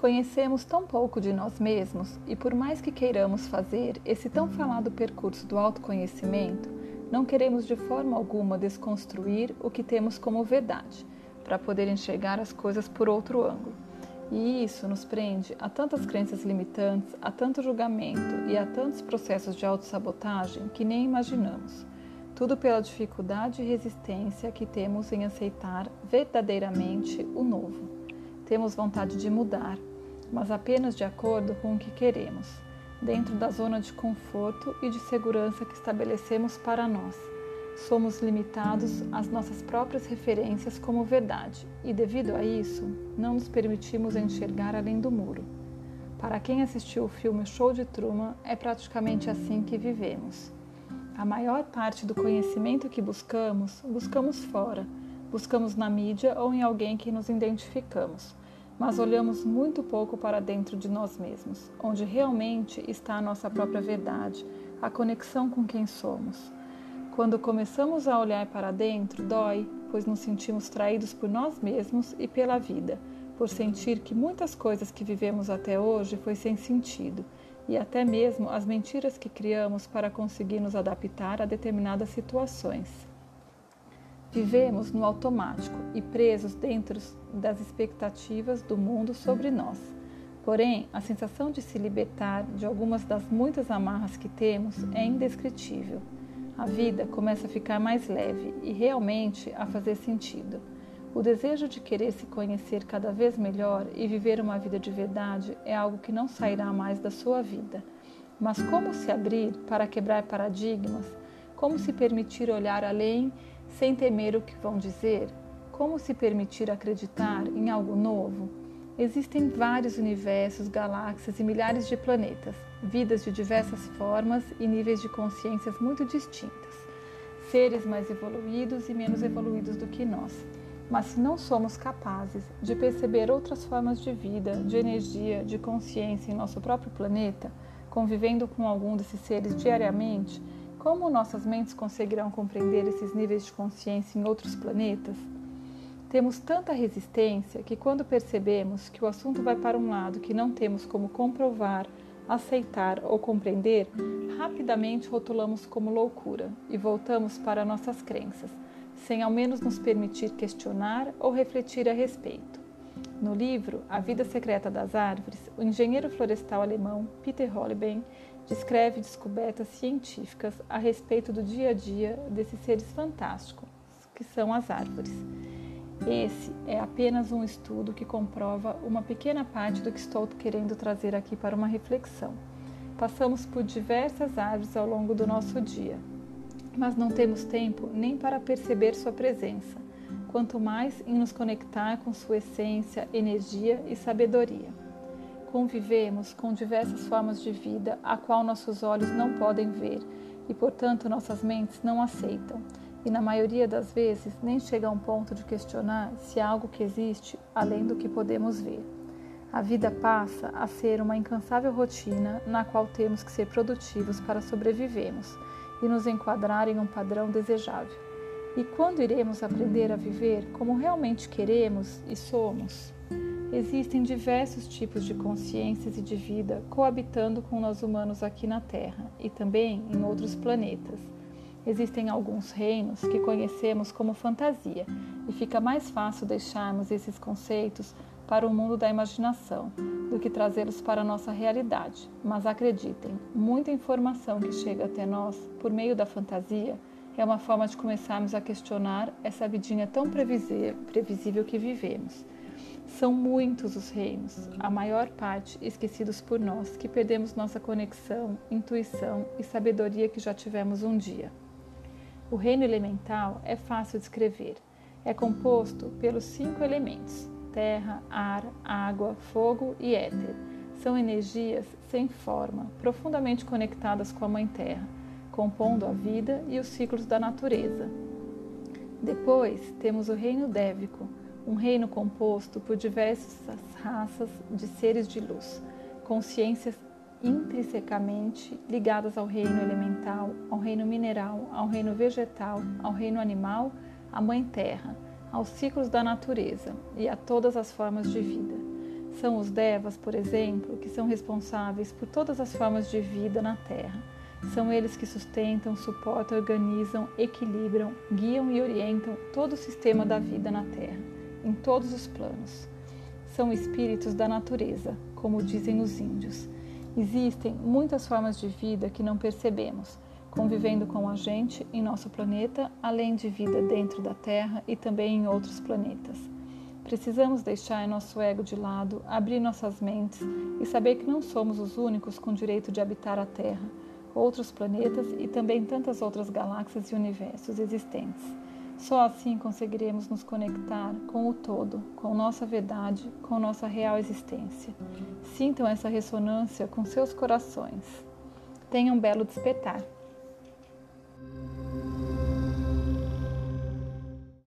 Conhecemos tão pouco de nós mesmos e, por mais que queiramos fazer esse tão falado percurso do autoconhecimento, não queremos de forma alguma desconstruir o que temos como verdade, para poder enxergar as coisas por outro ângulo. E isso nos prende a tantas crenças limitantes, a tanto julgamento e a tantos processos de autossabotagem que nem imaginamos. Tudo pela dificuldade e resistência que temos em aceitar verdadeiramente o novo. Temos vontade de mudar, mas apenas de acordo com o que queremos, dentro da zona de conforto e de segurança que estabelecemos para nós. Somos limitados às nossas próprias referências como verdade e, devido a isso, não nos permitimos enxergar além do muro. Para quem assistiu o filme Show de Truman, é praticamente assim que vivemos. A maior parte do conhecimento que buscamos, buscamos fora, buscamos na mídia ou em alguém que nos identificamos mas olhamos muito pouco para dentro de nós mesmos, onde realmente está a nossa própria verdade, a conexão com quem somos. Quando começamos a olhar para dentro, dói, pois nos sentimos traídos por nós mesmos e pela vida, por sentir que muitas coisas que vivemos até hoje foi sem sentido, e até mesmo as mentiras que criamos para conseguir nos adaptar a determinadas situações. Vivemos no automático e presos dentro das expectativas do mundo sobre nós. Porém, a sensação de se libertar de algumas das muitas amarras que temos é indescritível. A vida começa a ficar mais leve e realmente a fazer sentido. O desejo de querer se conhecer cada vez melhor e viver uma vida de verdade é algo que não sairá mais da sua vida. Mas como se abrir para quebrar paradigmas? Como se permitir olhar além sem temer o que vão dizer? Como se permitir acreditar em algo novo? Existem vários universos, galáxias e milhares de planetas, vidas de diversas formas e níveis de consciências muito distintas, seres mais evoluídos e menos evoluídos do que nós. Mas se não somos capazes de perceber outras formas de vida, de energia, de consciência em nosso próprio planeta, convivendo com algum desses seres diariamente, como nossas mentes conseguirão compreender esses níveis de consciência em outros planetas? Temos tanta resistência que, quando percebemos que o assunto vai para um lado que não temos como comprovar, aceitar ou compreender, rapidamente rotulamos como loucura e voltamos para nossas crenças, sem ao menos nos permitir questionar ou refletir a respeito. No livro A Vida Secreta das Árvores, o engenheiro florestal alemão Peter Hollebein descreve descobertas científicas a respeito do dia a dia desses seres fantásticos, que são as árvores. Esse é apenas um estudo que comprova uma pequena parte do que estou querendo trazer aqui para uma reflexão. Passamos por diversas árvores ao longo do nosso dia, mas não temos tempo nem para perceber sua presença, quanto mais em nos conectar com sua essência, energia e sabedoria. Convivemos com diversas formas de vida a qual nossos olhos não podem ver e, portanto, nossas mentes não aceitam. E na maioria das vezes nem chega a um ponto de questionar se há algo que existe além do que podemos ver. A vida passa a ser uma incansável rotina na qual temos que ser produtivos para sobrevivermos e nos enquadrar em um padrão desejável. E quando iremos aprender a viver como realmente queremos e somos? Existem diversos tipos de consciências e de vida coabitando com nós humanos aqui na Terra e também em outros planetas. Existem alguns reinos que conhecemos como fantasia e fica mais fácil deixarmos esses conceitos para o mundo da imaginação do que trazê-los para a nossa realidade. Mas acreditem, muita informação que chega até nós por meio da fantasia é uma forma de começarmos a questionar essa vidinha tão previsível que vivemos. São muitos os reinos, a maior parte esquecidos por nós, que perdemos nossa conexão, intuição e sabedoria que já tivemos um dia. O reino elemental é fácil de escrever. É composto pelos cinco elementos: terra, ar, água, fogo e éter. São energias sem forma, profundamente conectadas com a Mãe Terra, compondo a vida e os ciclos da natureza. Depois temos o reino dévico, um reino composto por diversas raças de seres de luz, consciências intrinsecamente ligadas ao reino elemental, ao reino mineral, ao reino vegetal, ao reino animal, à Mãe Terra, aos ciclos da natureza e a todas as formas de vida. São os devas, por exemplo, que são responsáveis por todas as formas de vida na Terra. São eles que sustentam, suportam, organizam, equilibram, guiam e orientam todo o sistema da vida na Terra, em todos os planos. São espíritos da natureza, como dizem os índios. Existem muitas formas de vida que não percebemos, convivendo com a gente em nosso planeta, além de vida dentro da Terra e também em outros planetas. Precisamos deixar nosso ego de lado, abrir nossas mentes e saber que não somos os únicos com direito de habitar a Terra, outros planetas e também tantas outras galáxias e universos existentes. Só assim conseguiremos nos conectar com o todo, com nossa verdade, com nossa real existência. Sintam essa ressonância com seus corações. Tenham um belo despertar.